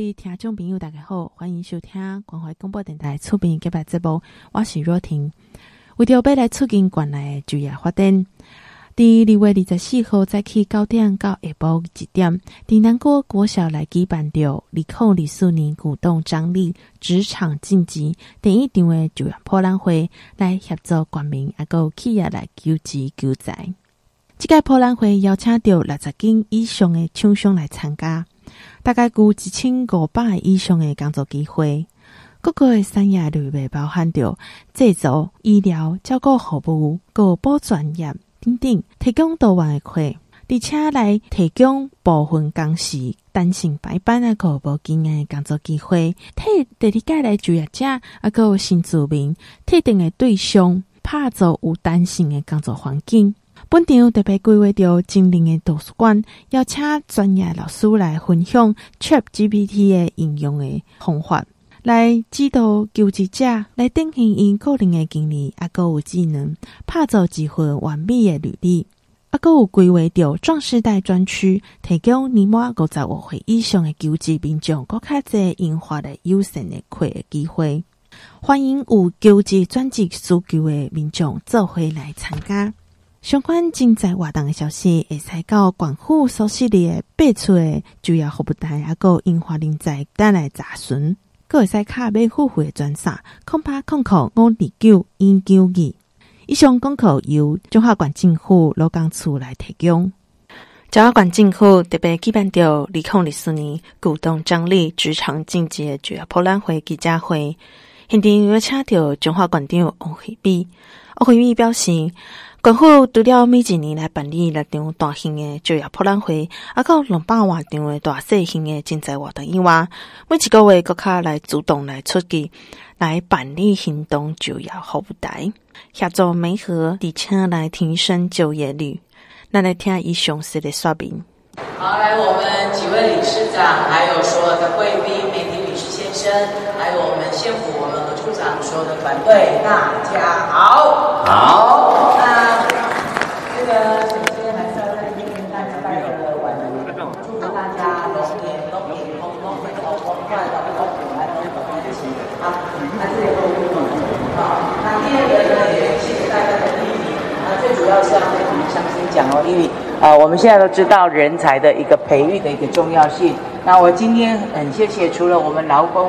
各位听众朋友，大家好，欢迎收听关怀广播电台出品嘅节目，我是若婷。为着要来促进关内就业发展，第二月二十四号早起九点到下晡一点，在南国国小来举办着二零二四年鼓动张力职场晋级第一场的就业博览会，来协助国民阿个企业来求职求才。这个博览会邀请到六十间以上的厂商来参加。大概有一千五百以上的工作机会，各个的产业类别包含着制造、医疗、照顾服务、各保专业等等，提供多元的课，而且来提供部分工时弹性排班啊，个无经验的工作机会，替第二届来就业者啊，个新住民特定的对象，拍造有弹性的工作环境。本场特别规划着精灵的图书馆，邀请专业老师来分享 ChatGPT 的应用的方法，来指导求职者来展现因个人的经历，啊，阁有技能，打造一份完美的履历。啊，阁有规划着壮世代专区，提供年满五十五岁以上的求职民众，更较侪优化的优胜的课的机会。欢迎有求职专职需求的民众做伙来参加。相关精彩活动的消息，会使到广府所设立的八处的就业服务台，还有研发人才等来查询。阁会使卡买付费的专线，空八空空五二九一九二。以上广告由中华县政府劳工处来提供。中华县政府特别举办着二零二四年鼓动张力职场进阶就业博览会记者会，现场有请到中华县长王惠美。王惠美表示。政府除了每一年来办理六场大型的就业博览会，还有两百万场的大小型的竞赛活动以外，每一个月阁较来主动来出击，来办理行动就业服务台，协助媒合，而且来提升就业率。咱来听伊详细的说明。好，来我们几位理事长，还有所有的贵宾、媒体、女士先生，还有我们县府我们所有的团队，大家好，好。那这个首先还是要在这边跟大家拜个晚年，祝福大家龙年龙年龙龙龙龙快乐龙虎来龙虎来吉啊！还是有个互动好，那第二个呢，也谢谢大家的莅临。那最主要是要跟你们相亲讲哦，因为啊，我们现在都知道人才的一个培育的一个重要性。那我今天很谢谢，除了我们劳工。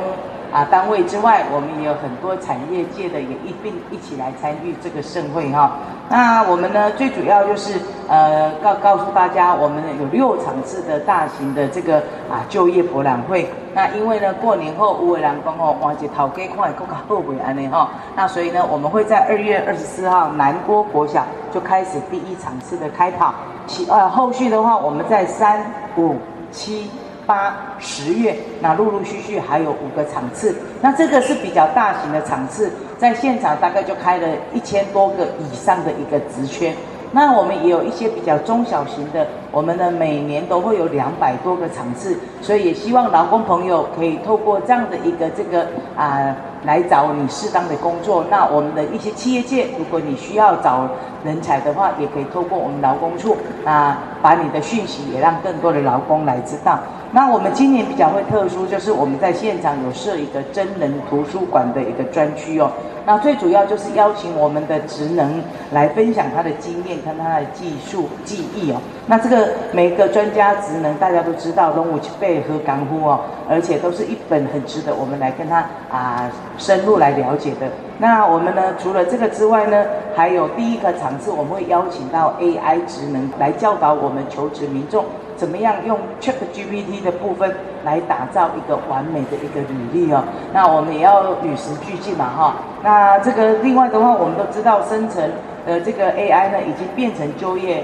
啊，单位之外，我们也有很多产业界的也一并一起来参与这个盛会哈。那我们呢，最主要就是呃告告诉大家，我们有六场次的大型的这个啊就业博览会。那因为呢，过年后五位员工哦，哇，这头家看会更加后悔安尼哈。那所以呢，我们会在二月二十四号南郭国小就开始第一场次的开跑，其呃后续的话，我们在三五七。八十月，那陆陆续续还有五个场次，那这个是比较大型的场次，在现场大概就开了一千多个以上的一个职缺。那我们也有一些比较中小型的，我们呢每年都会有两百多个场次，所以也希望劳工朋友可以透过这样的一个这个啊、来找你适当的工作。那我们的一些企业界，如果你需要找人才的话，也可以透过我们劳工处啊，把你的讯息也让更多的劳工来知道。那我们今年比较会特殊，就是我们在现场有设一个真人图书馆的一个专区哦。那最主要就是邀请我们的职能来分享他的经验跟他的技术技艺哦。那这个每个专家职能大家都知道，拢有一辈和港呼哦，而且都是一本很值得我们来跟他啊深入来了解的。那我们呢，除了这个之外呢，还有第一个场次我们会邀请到 AI 职能来教导我们求职民众怎么样用 ChatGPT 的部分来打造一个完美的一个履历哦。那我们也要与时俱进嘛哈。那这个另外的话，我们都知道生成呃这个 AI 呢，已经变成就业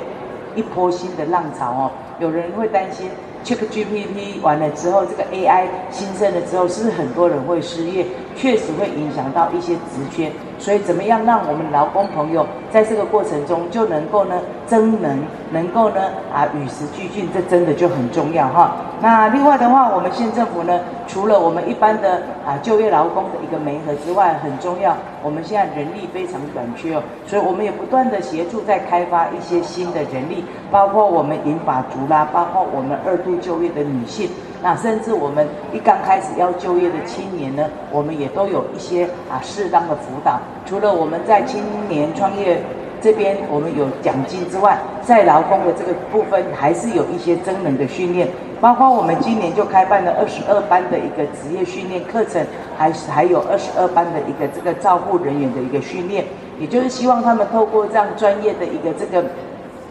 一波新的浪潮哦。有人会担心 ChatGPT 完了之后，这个 AI 新生了之后，是不是很多人会失业？确实会影响到一些职缺。所以怎么样让我们劳工朋友在这个过程中就能够呢增能，能够呢啊与时俱进，这真的就很重要哈。那另外的话，我们县政府呢，除了我们一般的啊就业劳工的一个媒合之外，很重要，我们现在人力非常短缺哦，所以我们也不断的协助在开发一些新的人力，包括我们银发族啦，包括我们二度就业的女性。那甚至我们一刚开始要就业的青年呢，我们也都有一些啊适当的辅导。除了我们在青年创业这边我们有奖金之外，在劳工的这个部分还是有一些增能的训练，包括我们今年就开办了二十二班的一个职业训练课程，还是还有二十二班的一个这个照护人员的一个训练，也就是希望他们透过这样专业的一个这个。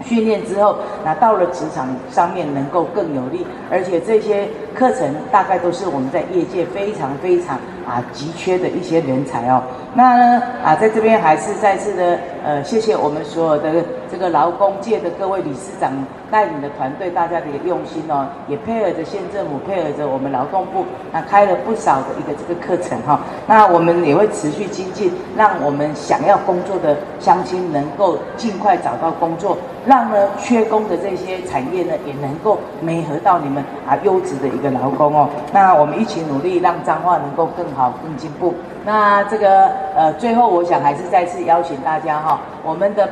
训练之后，那到了职场上面能够更有力，而且这些课程大概都是我们在业界非常非常啊急缺的一些人才哦。那呢啊，在这边还是再次的呃，谢谢我们所有的这个劳工界的各位理事长带领的团队，大家的用心哦，也配合着县政府，配合着我们劳动部，那开了不少的一个这个课程哈、哦。那我们也会持续精进，让我们想要工作的乡亲能够尽快找到工作。让呢缺工的这些产业呢，也能够媒合到你们啊优质的一个劳工哦。那我们一起努力，让彰化能够更好、更进步。那这个呃，最后我想还是再次邀请大家哈、我们的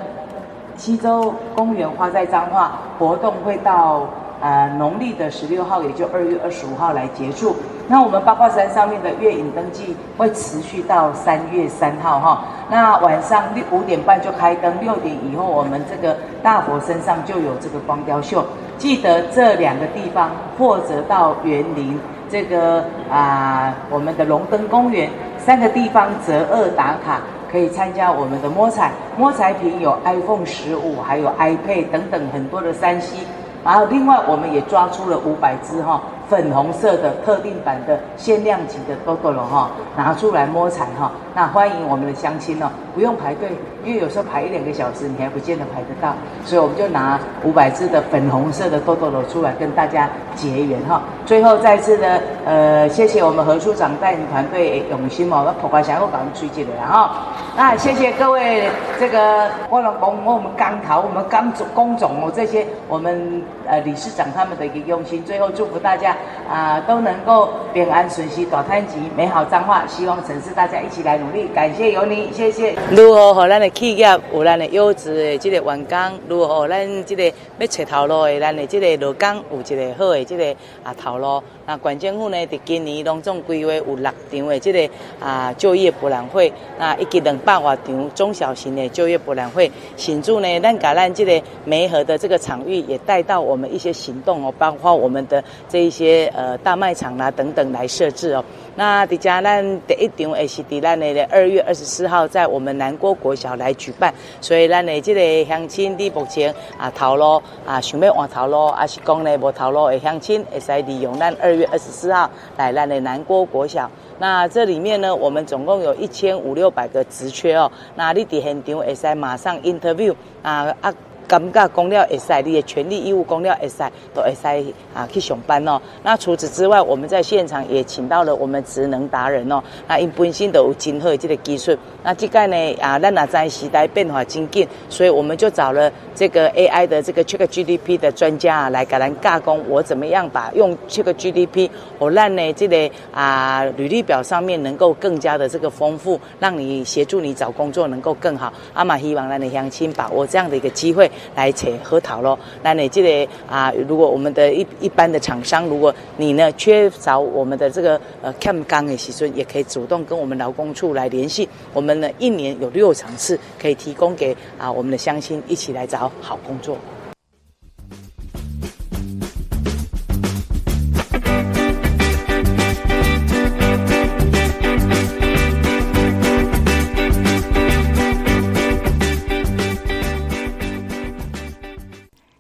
西洲公园花在彰化活动会到。呃，农历的十六号，也就二月二十五号来结束。那我们八卦山上面的月影登记会持续到三月三号哈。那晚上六五点半就开灯，六点以后我们这个大佛身上就有这个光雕秀。记得这两个地方，或者到园林这个啊、我们的龙灯公园三个地方择二打卡，可以参加我们的摸彩。摸彩品有 iPhone 十五，还有 iPad 等等很多的三 C。然后，另外我们也抓出了五百只哈粉红色的特定版的限量级的多多龙哈，拿出来摸彩哈。那欢迎我们的乡亲哦，不用排队，因为有时候排一两个小时，你还不见得排得到。所以我们就拿五百只的粉红色的豆豆龙出来跟大家结缘哈。最后再次呢呃，谢谢我们何处长带领团队用心哦，那婆婆想要搞推进来哈。那谢谢各位这个我们工我们刚桃我们刚总工总哦这些我们。呃，理事长他们的一个用心，最后祝福大家啊、都能够平安顺遂，大探吉，美好彰化。希望城市大家一起来努力，感谢有你，谢谢。如何和咱的企业有咱的优质的这个员工？如何咱这个要找头路的咱的这个劳工有一个好的这个啊头路？那县政府呢，在今年拢总规划有六场的这个啊就业博览会，那以及两百多场中小型的就业博览会。显著呢，咱把咱这个媒合的这个场域也带到我们一些行动哦，包括我们的这一些呃大卖场啦等等来设置哦。那底下咱第一场也是伫咱的二月二十四号在我们南郭国小来举办，所以咱的这个乡亲的目前啊头路啊想要换头路，还是讲呢无头路的乡亲，会使利用咱二月二十四号来咱的南郭国小。那这里面呢，我们总共有一千五六百个职缺哦。那你伫现场会使马上 interview 啊啊。感觉讲了会使，你的权利义务讲了会使，都会使啊去上班哦。那除此之外，我们在现场也请到了我们职能达人哦。那因本身都有真好的这个技术。那这个呢啊，咱也在时代变化真紧，所以我们就找了这个 AI 的这个 check GDP 的专家啊，来给咱加工我怎么样把用 check GDP，我让呢这个啊履历表上面能够更加的这个丰富，让你协助你找工作能够更好。阿玛希望咱的乡亲把握这样的一个机会。来扯核桃咯，那你记得啊，如果我们的一一般的厂商，如果你呢缺少我们的这个呃 cam 钢的时阵，也可以主动跟我们劳工处来联系。我们呢一年有六场次可以提供给啊我们的乡亲一起来找好工作。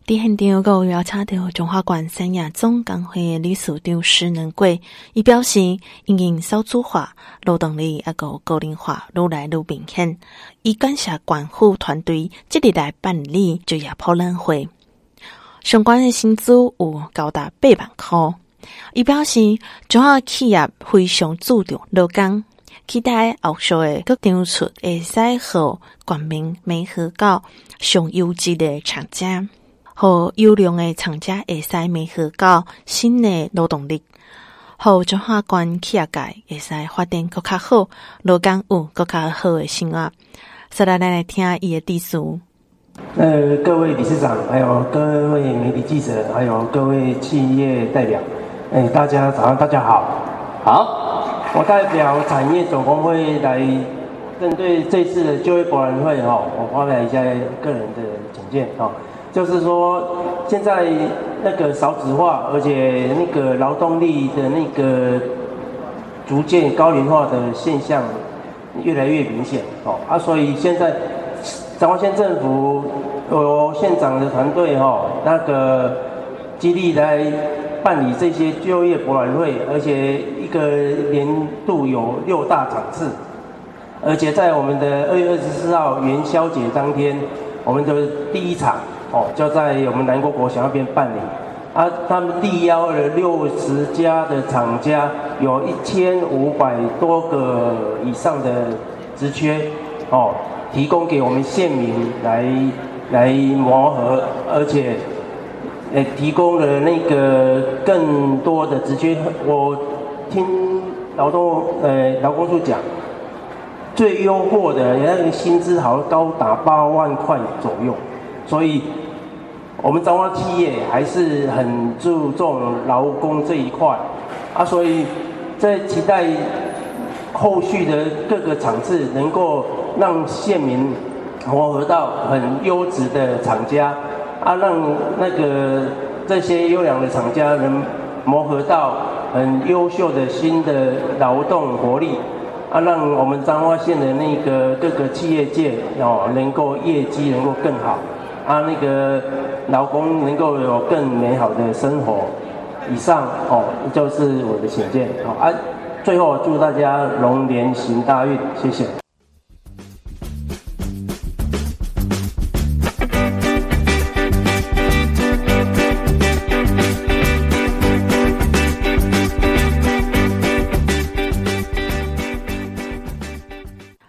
在现场，我邀请到中华关三亚总工会理事长施能贵，伊表示，因应少子化、劳动力啊个高龄化愈来愈明显，伊感谢关府团队即日来办理就业博览会，相关的薪资有高达八万块。伊表示，中华企业非常注重劳工，期待后续的各场出会使和官民美合到上优质的厂家。和优良的厂家会使弥合到新的劳动力，和中华关企业界会使发展更加好，劳工有更加好的生活。再来，来来听伊的致辞。呃，各位理事长，还有各位媒体记者，还有各位企业代表，哎，大家早上大家好，好，我代表产业总工会来针对这次的就业博览会哈，我发表一下个人的简介哈，就是说现在那个少子化，而且那个劳动力的那个逐渐高龄化的现象越来越明显哦啊，所以现在彰化县政府有县长的团队哈，那个极力来。办理这些就业博览会，而且一个年度有六大场次，而且在我们的二月二十四号元宵节当天，我们的第一场哦，就在我们南国国小那边办理。啊，他们力邀了六十家的厂家，有一千五百多个以上的职缺哦，提供给我们县民来来磨合，而且。也提供了那个更多的职缺，我听劳动呃劳工处讲，最优渥的那个薪资好像高达八万块左右，所以我们彰化企业还是很注重劳工这一块啊，所以在期待后续的各个场次能够让县民磨合到很优质的厂家。啊，让那个这些优良的厂家能磨合到很优秀的新的劳动活力，啊，让我们彰化县的那个各个企业界哦，能够业绩能够更好，啊，那个老公能够有更美好的生活。以上哦，就是我的请见。好啊，最后祝大家龙年行大运，谢谢。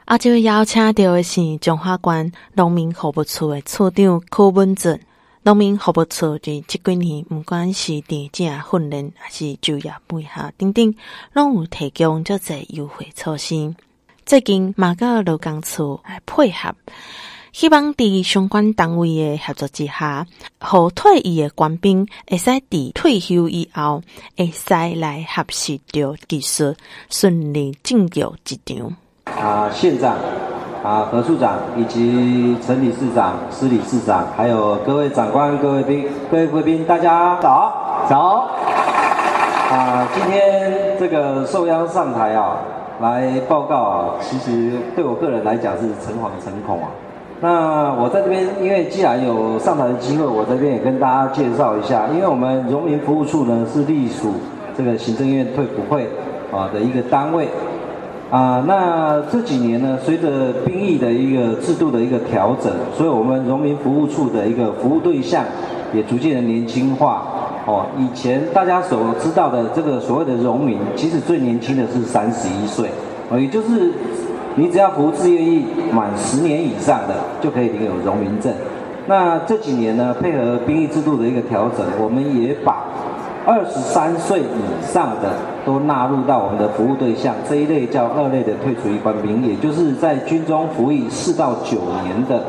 啊，这位邀请到的是中华县农民服务处的处长柯文哲。农民服务处这这几年，不管是地价训练，还是就业配合等等，拢有提供这些优惠措施。最近马高劳工处来配合，希望在相关单位的合作之下，和退役的官兵会使在退休以后，会使来学习到技术，顺利进入职场。啊，县长、啊何处长以及陈理事长、施理事长，还有各位长官、各位宾、各位贵宾，大家早早。啊，今天这个受邀上台啊，来报告啊，其实对我个人来讲是诚惶诚恐啊。那我在这边，因为既然有上台的机会，我这边也跟大家介绍一下，因为我们荣民服务处呢是隶属这个行政院退辅会啊的一个单位。啊，那这几年呢，随着兵役的一个制度的一个调整，所以我们荣民服务处的一个服务对象也逐渐的年轻化。哦，以前大家所知道的这个所谓的荣民，其实最年轻的是三十一岁，哦，也就是你只要服务志愿役满十年以上的，就可以领有荣民证。那这几年呢，配合兵役制度的一个调整，我们也把二十三岁以上的都纳入到我们的服务对象，这一类叫二类的退出役官兵，也就是在军中服役四到九年的，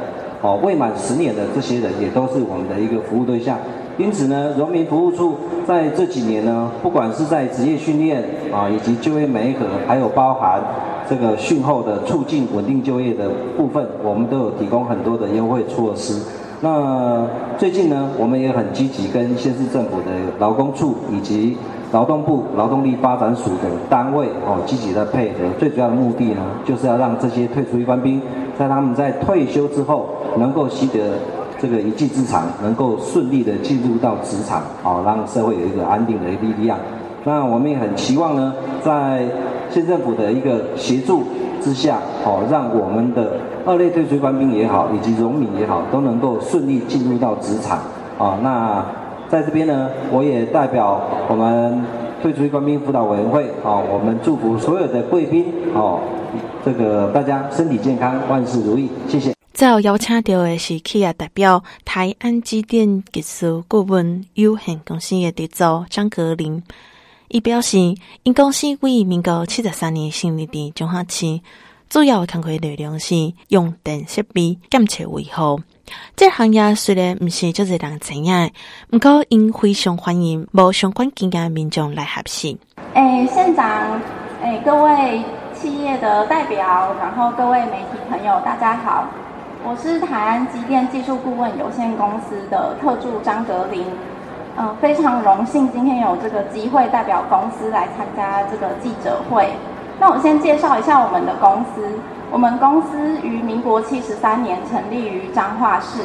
哦，未满十年的这些人，也都是我们的一个服务对象。因此呢，荣民服务处在这几年呢，不管是在职业训练啊，以及就业媒合，还有包含这个训后的促进稳定就业的部分，我们都有提供很多的优惠措施。那最近呢，我们也很积极跟县市政府的劳工处以及劳动部劳动力发展署的单位哦，积极的配合。最主要的目的呢，就是要让这些退出役官兵，在他们在退休之后，能够习得这个一技之长，能够顺利的进入到职场，哦，让社会有一个安定的力量。那我们也很期望呢，在县政府的一个协助之下，哦，让我们的二类退出官兵也好，以及荣民也好，都能够顺利进入到职场。啊，那在这边呢，我也代表我们退出官兵辅导委员会，啊，我们祝福所有的贵宾，哦，这个大家身体健康，万事如意，谢谢。最后邀请到的是企业代表台安机电技术顾问有限公司的董事张格林。伊表示，因公司为民国七十三年成立的彰化市，主要的工作内容是用电设备检测维护、这行业虽然不是就是人专业，不过因非常欢迎无相关经验的民众来学习。诶，县长，诶，各位企业的代表，然后各位媒体朋友，大家好，我是台安机电技术顾问有限公司的特助张格林。嗯，非常荣幸今天有这个机会代表公司来参加这个记者会。那我先介绍一下我们的公司。我们公司于民国七十三年成立于彰化市，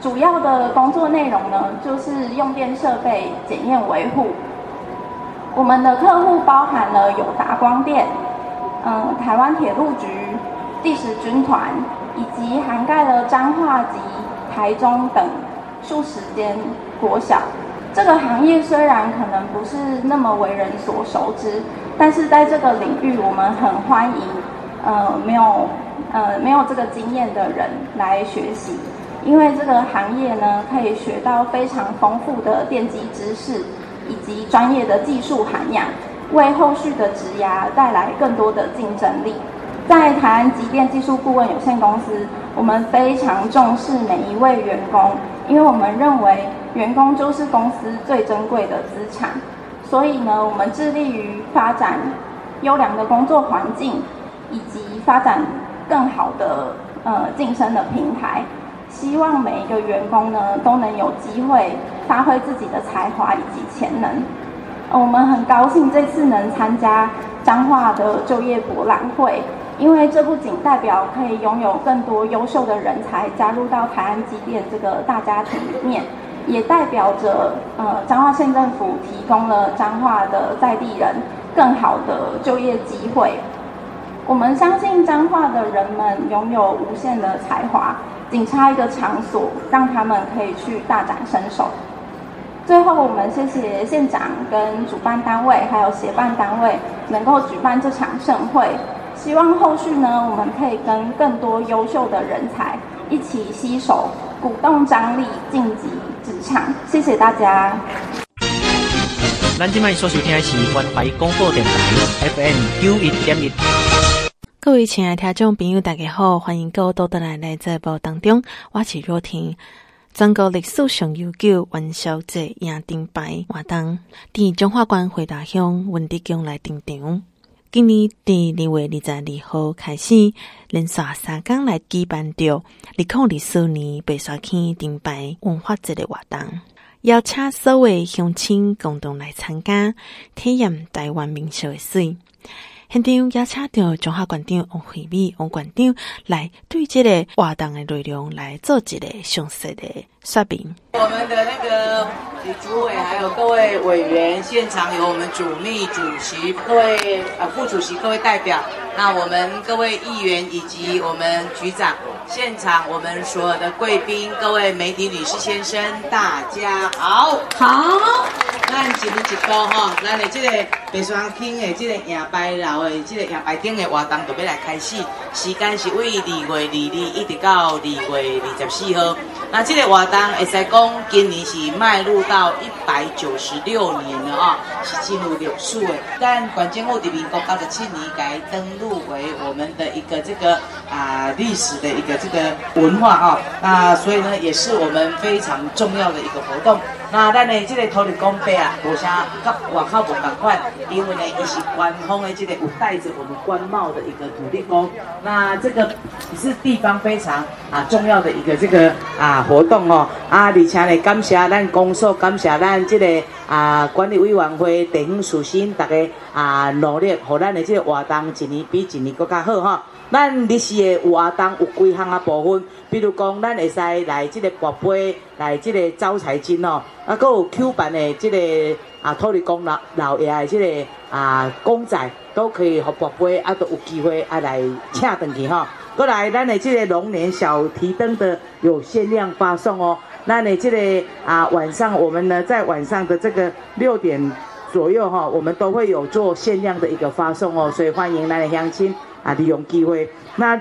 主要的工作内容呢，就是用电设备检验维护。我们的客户包含了友达光电、嗯，台湾铁路局、第十军团，以及涵盖了彰化及台中等数十间国小。这个行业虽然可能不是那么为人所熟知，但是在这个领域，我们很欢迎，呃，没有，呃，没有这个经验的人来学习，因为这个行业呢，可以学到非常丰富的电机知识以及专业的技术涵养，为后续的职涯带来更多的竞争力。在台湾机电技术顾问有限公司，我们非常重视每一位员工，因为我们认为。员工就是公司最珍贵的资产，所以呢，我们致力于发展优良的工作环境，以及发展更好的呃晋升的平台。希望每一个员工呢都能有机会发挥自己的才华以及潜能。我们很高兴这次能参加彰化的就业博览会，因为这不仅代表可以拥有更多优秀的人才加入到台安机电这个大家庭里面。也代表着，呃，彰化县政府提供了彰化的在地人更好的就业机会。我们相信彰化的人们拥有无限的才华，仅差一个场所，让他们可以去大展身手。最后，我们谢谢县长跟主办单位还有协办单位能够举办这场盛会。希望后续呢，我们可以跟更多优秀的人才一起携手，鼓动张力，晋级职场。谢谢大家。咱今麦所收听的是关怀广播电台 FM 九一点一。各位亲爱的听众朋友，大家好，欢迎各位到来来这部当中，我是若婷。全国历史上悠久元宵节迎灯牌活动，伫中华关回大乡文德宫来登场。今年第二月二十二号开始，连续三天来举办着二零二四年白沙坑灯牌文化节的活动，邀请所有乡亲共同来参加，体验台湾民俗的水。现场邀请到中华馆长王惠美王馆长来对这个活动的内容来做一个详细的说明。我们的那个李主委还有各位委员，现场有我们主秘、主席、各位呃副主席、各位代表，那我们各位议员以及我们局长，现场我们所有的贵宾、各位媒体女士先生，大家好，好。咱一日一度吼，咱的这个白山坑的这个迎牌楼的这个迎牌顶的活动就要来开始，时间是为二月二日一直到二月二十四号。那这个活动会使讲，今年是迈入到一百九十六年了啊，是进入历史的。但关键我的民国八十七年改登录为我们的一个这个啊历史的一个这个文化啊，那所以呢，也是我们非常重要的一个活动。那咱的这个土地公碑啊，无啥跟外口无同款，因为呢，伊是官方的这个有带着我们官帽的一个土地公。那这个是地方非常啊重要的一个这个啊活动哦。啊，而且呢，感谢咱公所，感谢咱这个啊管理委员会、地方属性，大家啊努力，让咱的这个活动一年比一年更加好哈。咱历史的活动有几项啊部分，比如讲，咱会使来这个博杯，来这个招财金哦，啊，还有 Q 版的这个啊土地公老老爷的这个啊公仔，都可以和博杯啊都有机会啊来请登去哈。过来，咱的这个龙年小提灯的有限量发送哦。那你这个啊晚上，我们呢在晚上的这个六点左右哈，我们都会有做限量的一个发送哦，所以欢迎咱的乡亲。啊，利用机会，那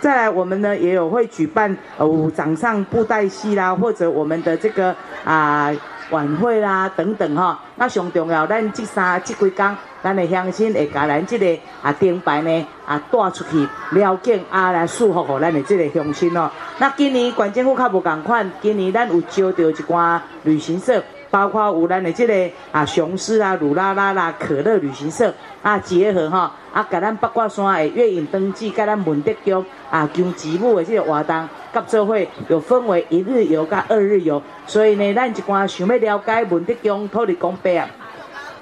再来，我们呢也有会举办呃掌上布袋戏啦，或者我们的这个啊晚会啦等等哈。那上重要，咱这三这几天咱的乡亲会甲咱这个啊灯牌呢啊带出去了解啊来祝福给咱的这个乡亲哦。那今年县政府较无共款，今年咱有招到一寡旅行社。包括有咱的这个啊雄狮啊、鲁拉拉啦、可乐旅行社啊结合哈啊，甲咱八卦山的月影登记，甲咱文德宫啊求子母的即个活动，甲作会有分为一日游甲二日游，所以呢，咱一寡想要了解文德宫土地公碑啊，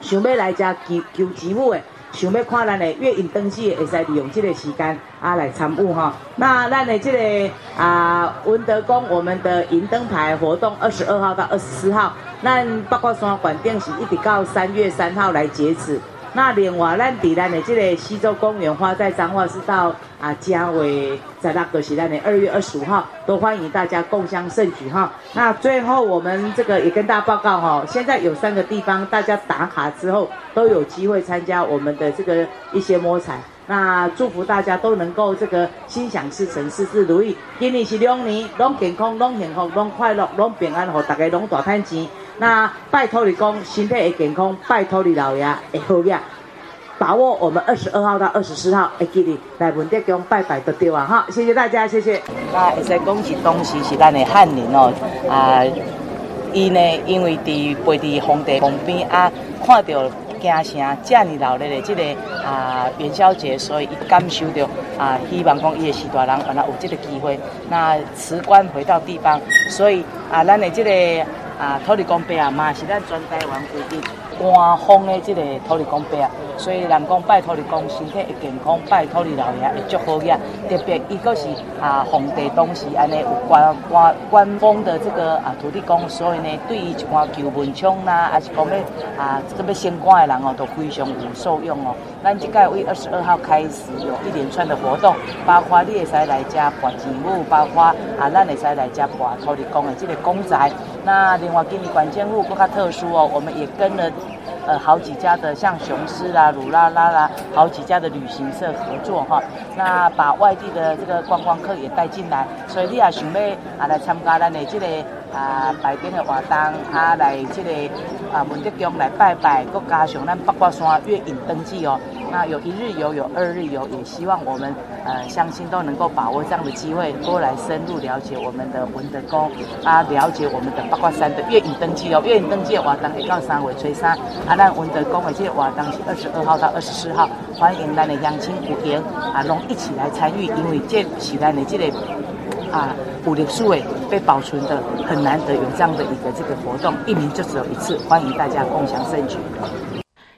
想要来遮求求子母的。想要看咱的月影灯节，会使利用这个时间啊来参与哈。那咱的这个啊文德宫，我们的银灯牌活动二十二号到二十四号，那八卦山馆店是一直到三月三号来截止。那另外，咱伫咱的这个西洲公园花在彰化是到啊嘉伟在那个是咱的二月二十五号，都欢迎大家共襄盛举哈。那最后我们这个也跟大家报告哈，现在有三个地方，大家打卡之后都有机会参加我们的这个一些摸彩。那祝福大家都能够这个心想事成，事事如意。今年是龙年，拢健康，拢幸福，拢快乐，拢平安，和大家拢大赚钱。那拜托你讲，身体会健康，拜托你老爷会好呀。把握我们二十二号到二十四号，会记得来文德宫拜拜就对啊！哈，谢谢大家，谢谢。那会使讲起东西是咱的汉人哦，啊，伊呢因为伫背伫皇帝旁边啊，看到京城这么热闹的这个啊元宵节，所以伊感受到啊，希望讲伊的士大人原来有这个机会，那辞官回到地方，所以啊，咱的这个。啊，土地公伯啊，嘛是咱全台湾规定官方的这个土地公伯啊，所以人讲拜土地公身体会健康，拜土地老爷会祝福呀。特别伊个是啊，皇帝当时安尼有官官官方的这个啊土地公，所以呢，对于一寡求文昌呐，还是讲咧啊，这个升官的人哦，都非常有受用哦。咱这个为二十二号开始有一连串的活动，包括你会使来家拜钱母，包括啊，咱会使来家拜土地公的这个公仔。那另外今年管建路更加特殊哦，我们也跟了呃好几家的像雄狮啦、鲁拉拉啦，好几家的旅行社合作哈。那把外地的这个观光客也带进来，所以你也想要啊来参加咱的这个啊百天的活动，啊来这个啊文德宫来拜拜，再加上咱八卦山月影登记哦。那有一日游，有二日游，也希望我们呃乡亲都能够把握这样的机会，多来深入了解我们的文德宫，啊，了解我们的八卦山的月影登记哦。月影登记的活动会到三月初三，啊，咱文德宫的这个活动是二十二号到二十四号，欢迎咱的乡亲有缘啊，拢一起来参与，因为这是咱的这个啊有历史的被保存的很难得有这样的一个这个活动，一年就只有一次，欢迎大家共享盛举。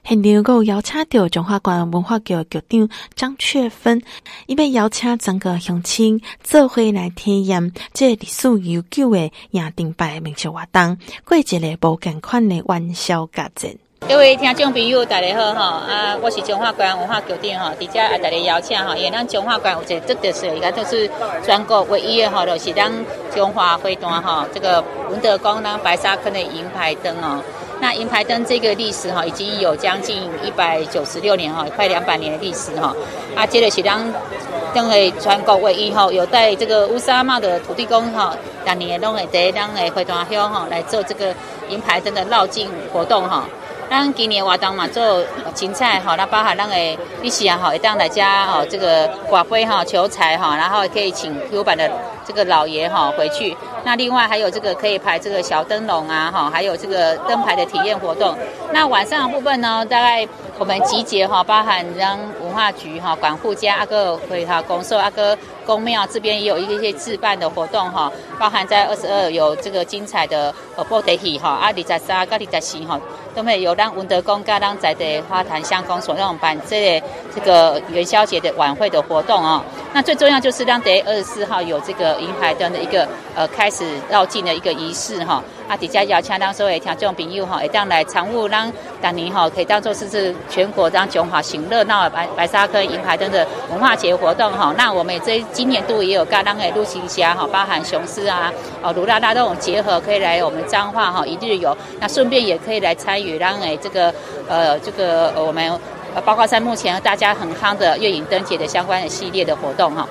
现场阁有邀请到中华关文化局局长张雀芬，伊要邀请整个乡亲做伙来体验这历史悠久的迎灯牌民俗活动，过一个无共款的元宵佳节。各位听众朋友，大家好哈！啊，我是中华关文化局长哈，底下啊，大家邀请哈，因为咱中华关有一个特色，应该都是全国唯一的哈，就是咱中华会端哈，这个文德宫当白沙坑的银牌灯哦。那银牌灯这个历史哈，已经有将近一百九十六年哈，快两百年的历史哈。啊，接着是当灯会全国唯一哈，有带这个乌纱帽的土地公哈，当年拢会在当诶会端乡哈来做这个银牌灯的绕境活动哈。咱今年活动嘛做精彩哈，那包含咱诶历史啊哈，一当来家哈这个刮杯哈求财哈，然后可以请 Q 版的这个老爷哈回去。那另外还有这个可以排这个小灯笼啊哈，还有这个灯牌的体验活动。那晚上的部分呢，大概我们集结哈，包含让文化局哈管护家阿哥会哈公社阿哥宫庙这边也有一些置办的活动哈，包含在二十二有这个精彩的呃布袋戏哈，阿里扎沙咖里扎西哈，都会有让文德宫跟咱在的花坛乡公所用办这这个元宵节的晚会的活动啊。那最重要就是让在二十四号有这个银牌灯的一个呃开。始绕境的一个仪式哈，啊，底下邀请当所谓听众朋友哈，一当来常务让当年哈可以当做是是全国当中华行热闹白白沙坑银牌灯的文化节活动哈。那我们这今年度也有刚当的陆行侠哈，包含雄狮啊、哦卢拉拉这种结合，可以来我们彰化哈一日游。那顺便也可以来参与让诶这个呃这个我们呃包括在目前大家很夯的月影灯节的相关的系列的活动哈。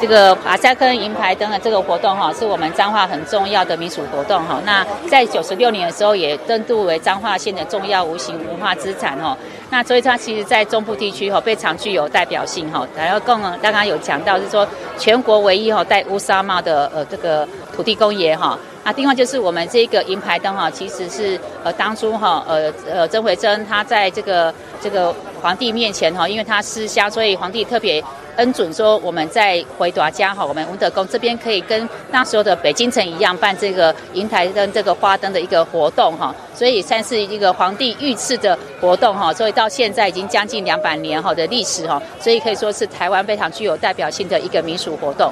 这个马赛克银牌灯的这个活动哈，是我们彰化很重要的民俗活动哈。那在九十六年的时候，也登录为彰化县的重要无形文化资产哈。那所以它其实，在中部地区哈，非常具有代表性哈。然后更刚刚有讲到，是说全国唯一哈戴乌纱帽的呃这个土地公爷哈。那另外就是我们这个银牌灯哈，其实是呃当初哈呃呃曾维珍他在这个这个皇帝面前哈，因为他思乡，所以皇帝特别。恩准说，我们在回大家哈，我们文德宫这边可以跟那时候的北京城一样办这个银牌灯这个花灯的一个活动哈，所以算是一个皇帝御赐的活动哈，所以到现在已经将近两百年哈的历史哈，所以可以说是台湾非常具有代表性的一个民俗活动。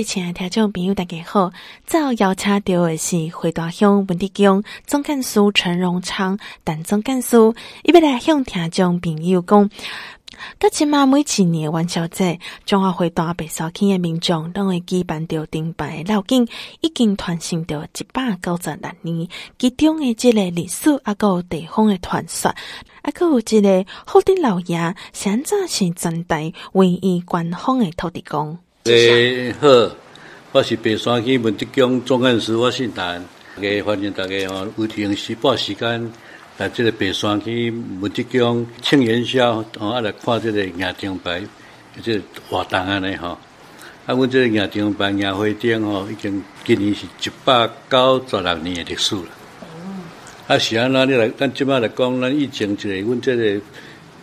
位亲爱的听众朋友，大家好！早邀请到的是回大乡文德宫总干事陈荣昌，陈总干事，伊要来向听众朋友讲，噶起码每一年元宵节，中华回大白沙坑的民众都会举办着顶摆绕境，已经传承着一百九十六年，其中的这个历史，啊，个地方的传说，啊，个有这个福德老爷，现在是全台唯一官方的土地公。诶、好，我是白山区文德宫总干事，我姓陈，大家欢迎大家哦，有停时报时间来这个白山区文德宫庆元宵哦，啊来看这个迎灯牌，这个活动安尼吼。啊，阮这个迎灯牌、迎花灯吼，已经今年是一百九十六年的历史了。啊，是安那你来，咱即摆来讲，咱以前一个，阮这个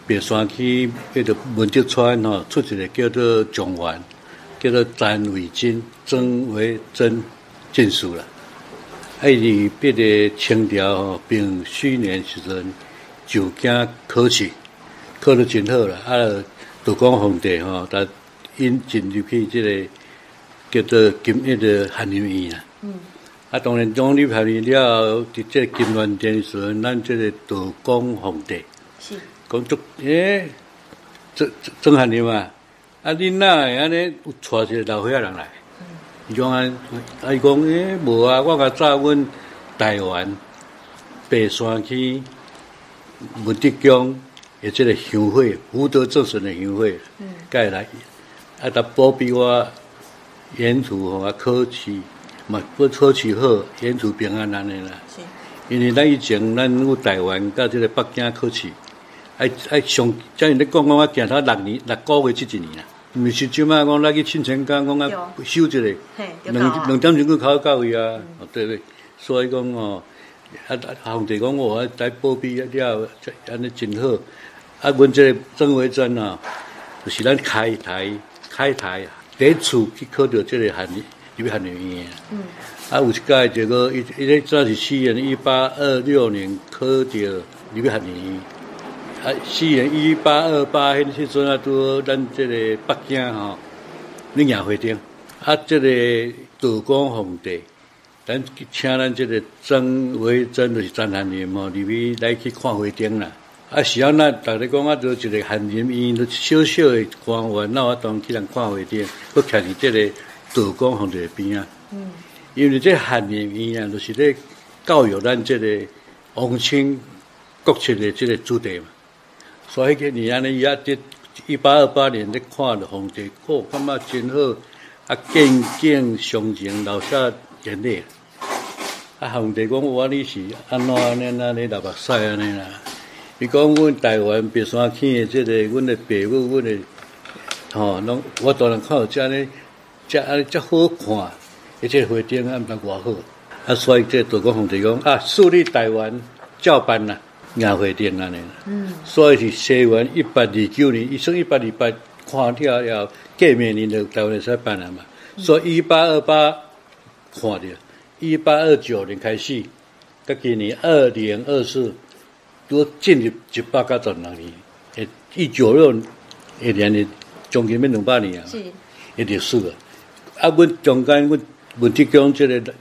白山区迄个文德村吼，出一个叫做状元。叫做詹伟金，曾维珍进士了。哎，你别的清朝丙戌年时阵就经考试，考得真好了。啊，道光皇帝吼，他引进入去这个叫做金一的翰林院啊。嗯。啊，当然当入翰林了，在这个金銮殿时阵，咱这个道光皇帝是讲足诶，曾曾翰林嘛。啊！恁哪会安尼有带一个老岁仔人来？伊讲啊，啊伊讲诶，无啊，我甲早阮台湾白山去文德宫诶，即个乡会福德正神的乡会，嗯，盖来啊，他保庇我沿途吼啊考试，嘛不考试好，沿途平安安尼啦。是，因为咱以前咱有台湾甲即个北京考试，爱爱上，像你咧讲讲，我行他六年六个月即一年啦。毋是即摆讲来去庆成宫讲啊修一个，两两点钟去考到位啊，嗯、对对，所以讲哦，啊皇帝讲我在保庇了，安尼真好。啊，阮即个曾维珍啊，就是咱开台开台啊，第一次去考到即个翰林，入翰林院啊。嗯。啊，有一届这个一一个早是四年一八二六年考到入翰林院。啊，西元一八二八，迄时阵啊，拄咱即个北京吼，恁迎花灯。啊，这个道光皇帝，咱请咱即个曾维珍就是曾翰林吼，入去来去看花灯啦。啊，是啊，咱逐日讲啊，就一个翰林院，就小小的官员，那我当去人看花灯，佫徛伫即个道光皇帝边啊。嗯。因为这翰林院啊，就是咧教育咱即个皇亲国戚的即个子弟嘛。所以今年安尼，伊啊，伫一八二八年咧看着皇帝，哦，感觉真好，啊，见景伤情，流下眼泪。啊，皇帝讲我你是安怎安尼安尼流目屎安尼啦？伊讲阮台湾白山区的即个，阮的爸母，阮的吼，拢我当然看到遮呢，遮安尼遮好看，而且花灯啊，毋知偌好。啊，所以这道光皇帝讲啊，树立台湾照办啦。迎花灯安尼，嗯，所以是西元一八二九年，一生一八二八看了了，过明年就台湾才办了嘛。嗯、所以一八二八看着，一八二九年开始，到今年二零二四都进入一百九十六年，诶，一九六一年的将近要两百年啊，是，一历史啊。啊，阮中间阮文德宫这个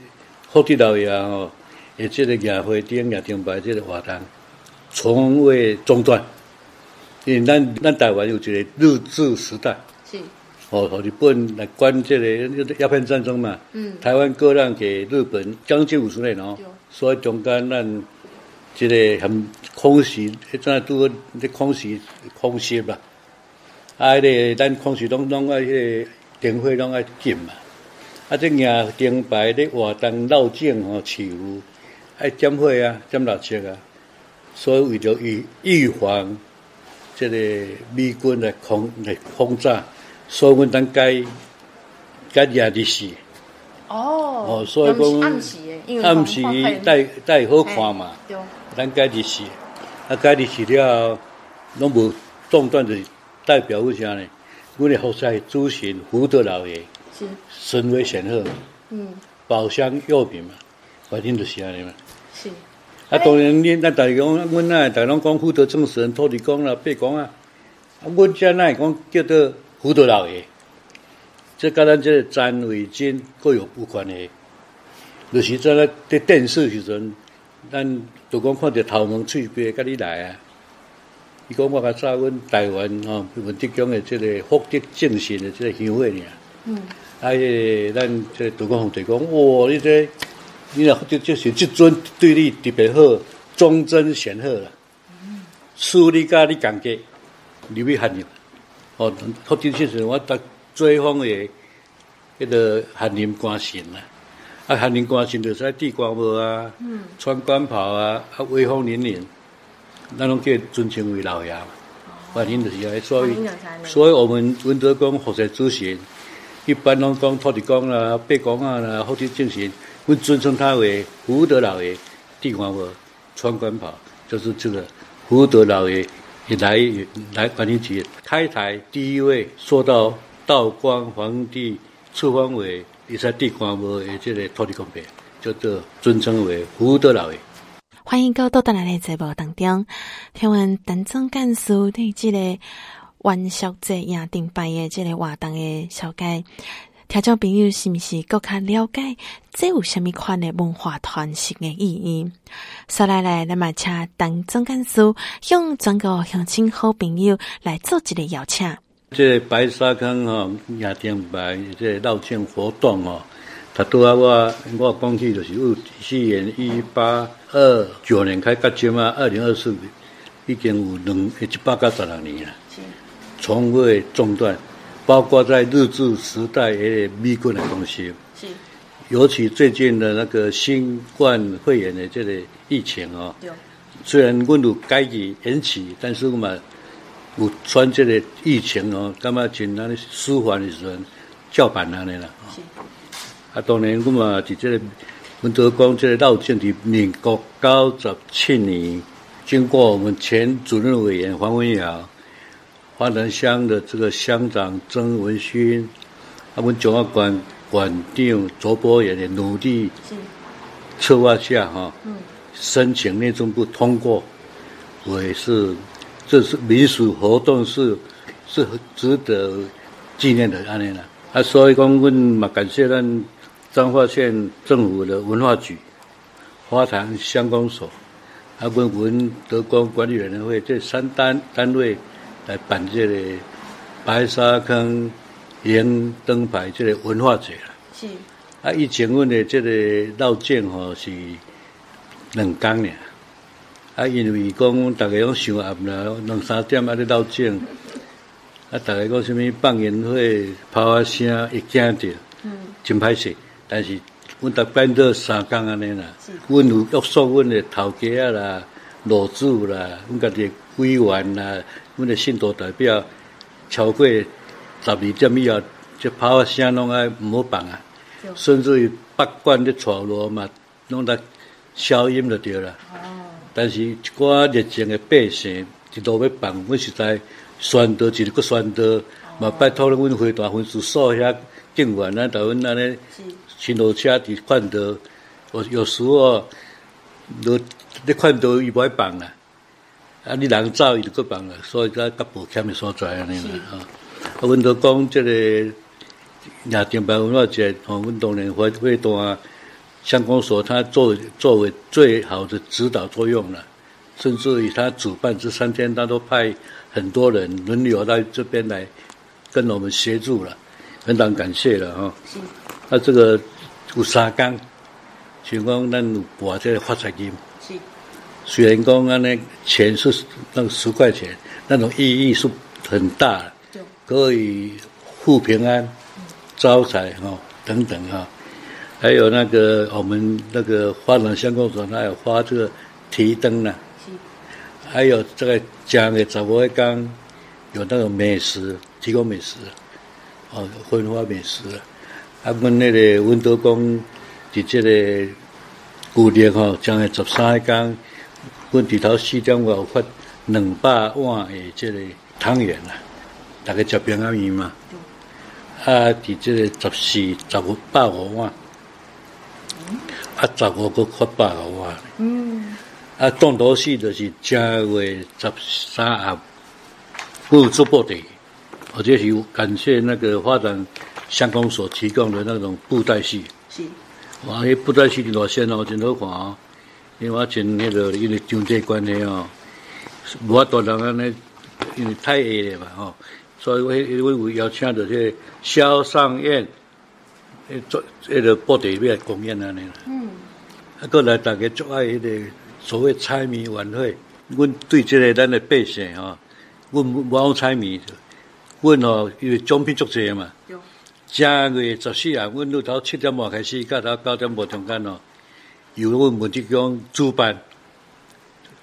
福地老爷吼，诶，这个迎花灯、迎灯牌这个活动。从未中断，因为咱咱台湾有一个日治时代，是哦，和日本来管这个鸦片战争嘛。嗯。台湾割让给日本将近五十年哦。所以中间咱这个很空袭，现在都在空袭空袭吧。啊，个咱空袭拢拢爱迄个电火拢爱禁嘛。啊，这硬灯牌咧活动绕境吼，起雾爱点火啊，点蜡烛啊。所以为了预预防即个美军来空来轰炸。所以阮当该该夜日时哦，哦，所以讲暗时暗时带带好看嘛，咱该日时，啊该日时了，拢无中断的代表为啥呢？阮的佛山主神福德老爷是神威显赫，嗯，宝相药品嘛，反正就是安尼嘛。是啊，当然恁咱大家讲，阮那大家拢讲福德正神、土地公啦、八公啊，啊，阮遮那讲叫做。福德老爷，这甲咱这个詹伟金各有不关系。就是在那在电视时阵，咱就讲看到头毛喙白，甲你来啊。伊讲我较早阮台湾吼，文德宫的这个福德正神的这个香火尔。嗯。啊，迄个咱这个杜公皇帝讲，哇，你这你若福德正神这尊对你特别好，忠贞显赫啦。嗯。赐你甲你感觉，你会很有。哦，福德正神，我逐追风的，迄个翰林官神啦。啊，翰林官神就是戴地瓜帽啊，嗯、穿官袍啊，啊，威风凛凛，咱拢叫尊称为老爷嘛。反正就是安尼，所以，所以我们文德宫佛山主神，一般拢讲土地公啦、八公啊啦、福德正神，我尊称他为福德老爷，地瓜帽，穿官袍，就是这个福德老爷。也来来关天节开台第一位说到道光皇帝赐封为一在地官帽的这个土地公伯，叫做尊称为福德老爷。欢迎到多德来的节目当中，听完陈总干事对这个元宵节硬灯牌的这个活动的绍介。听众朋友是不是更加了解这有什么款的文化传承的意义？所来来，咱嘛，请当总干事向全国乡亲好朋友来做一个邀请。这个白沙坑哈硬灯牌这个绕境活动哦，他拄啊我我讲起就是有四年一八二九年开到今嘛，二零二四年已经有两一百九十六年了，从未中断。包括在日治时代也美军的东西，是，尤其最近的那个新冠肺炎的这个疫情哦，对虽然温度改期延期，但是我们有传这个疫情哦，干嘛简单的舒缓的时候，叫板安尼啦，是，啊，当年我们伫这个文德宫这个绕境的民国九十七年，经过我们前主任委员黄文尧。花莲乡的这个乡长曾文勋，他们中华馆馆长卓博也的努力策划下哈，申请内政部通过，我也是，这是民俗活动是是值得纪念的案例了。啊，所以讲我嘛感谢咱彰化县政府的文化局、花坛乡公所，啊，跟文德光管理委员会这三单单位。来办这个白沙坑迎灯牌这个文化节啦。是。啊，以前阮的这个绕境吼是两工俩。啊，因为讲大家拢上暗啦，两三点啊咧绕境。啊，大家讲什么放烟火、炮啊声，会惊着。嗯。真歹势，但是阮逐摆都三工安尼啦。是。阮有约束阮的头家啊啦、老主啦、阮家己委员啦。阮的信徒代表超过十二点以后，这炮声拢爱毋好放啊，甚至于八卦的传罗嘛，拢来消音就对啦。哦。但是一寡热情的百姓一路要放，阮实在宣导一个宣导，嘛拜托了阮会大分事所遐警员咱台阮安尼巡逻车伫看到，有有时候，都咧看到伊无爱放啊。啊！你人走伊就搁放了，所以才较保险的所在安尼啦。啊，啊，阮都讲这个硬灯牌文化节，吼，阮当然会会啊。乡公所，他作为作为最好的指导作用了。甚至于他主办这三天，他都派很多人轮流到这边来，跟我们协助了，非常感谢了哈。是。那这个有三工，像讲咱有拨这个发财金。是。虽然讲安尼钱是那个十块钱，那种意义是很大的，可以护平安、嗯、招财哈等等哈。还有那个我们那个发展乡公所，还有发这个提灯呢。是。还有这个讲的十五刚有那个美食，提供美食，哦，分发美食。啊，阮那个温德宫在这个旧历吼，将个十三刚，阮伫头四点外有发两百碗的这个汤圆啦，大家食平安面嘛。啊，伫这个十四、十五百五碗。啊，十五个发百个碗。嗯。啊，重头戏就是正月十三啊，有做布袋，或者是感谢那个发展乡公所提供的那种布袋戏。是。哇，迄布袋戏的多鲜哦，真好看哦。因为我前迄个因为经济关系哦，无法度人安尼，因为太矮了嘛吼，所以我因为有邀请到这萧尚燕。诶，做迄个布袋戏公演安尼啦。嗯。啊，过来大家足爱迄个所谓猜谜晚会。阮对即个咱的百姓吼，阮无好猜谜，阮吼因为奖品足济嘛。有。正月十四啊，阮日头七点半开始，到头九点半中间哦，由阮文职宫主办，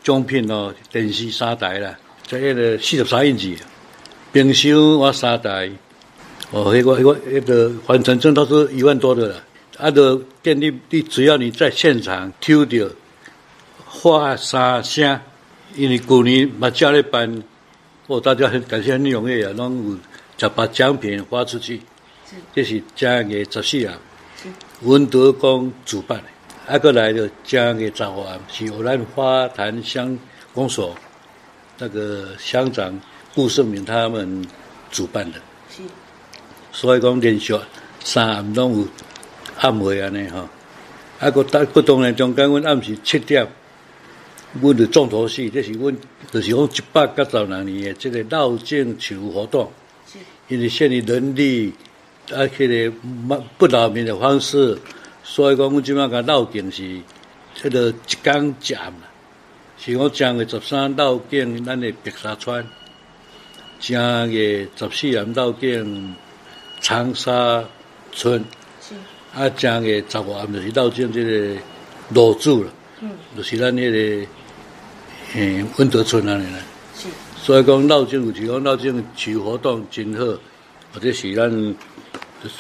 奖品哦，电视三台啦，在迄个四十三英尺，冰箱我三台。哦，那个那个那个完成证都是一万多的了。啊，的电力，你只要你在现场抽到，发三声，因为旧年嘛加了班，哦，大家很感谢很踊跃啊，拢有就把奖品发出去。是，这是正月十四啊，文德宫主办的。啊，过来的正月十五啊，是由咱花坛乡公所那个乡长顾胜明他们主办的。是。所以讲连续三暗拢有暗会安尼吼，啊，搁当搁当然中间，阮暗时七点，阮的重头戏，这是阮就是讲一百九十六年的这个绕境取活动，是因为限于人力，啊，迄个不劳民的方式，所以讲阮即摆甲绕境是，迄个一工一暗，是讲正月十三绕境咱的白沙川，正月十四暗绕境。长沙村，是。啊，正月十五暗就是绕境即个罗柱了，嗯，就是咱那个，嗯，温德村安尼啦，是，所以讲绕境有时讲绕境取活动真好，或者是咱，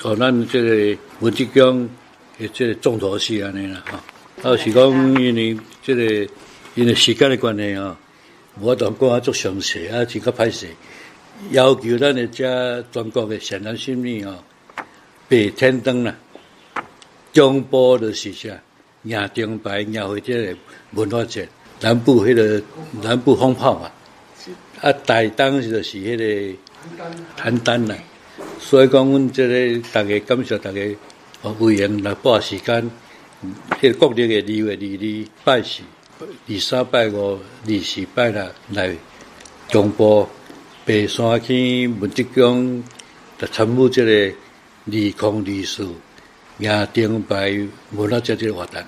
哦咱即个文职宫的这个重头戏安尼啦，哈，啊是讲因为这个因为时间的关系啊，无法度讲啊足详细啊，真较歹势。要求咱的遮全国的善男信女哦，白天灯啦，中部就是啥，迎灯牌、迎回这个文化节，南部迄个南部风炮嘛，啊，大灯就是迄个丹丹啦，所以讲，阮这个大家感谢大家，委员来拨时间，迄个固定的二月二二拜四、二三拜五、二四拜六来中部。白山区文职宫的参与即个二空二四，迎灯牌文化节即个活动。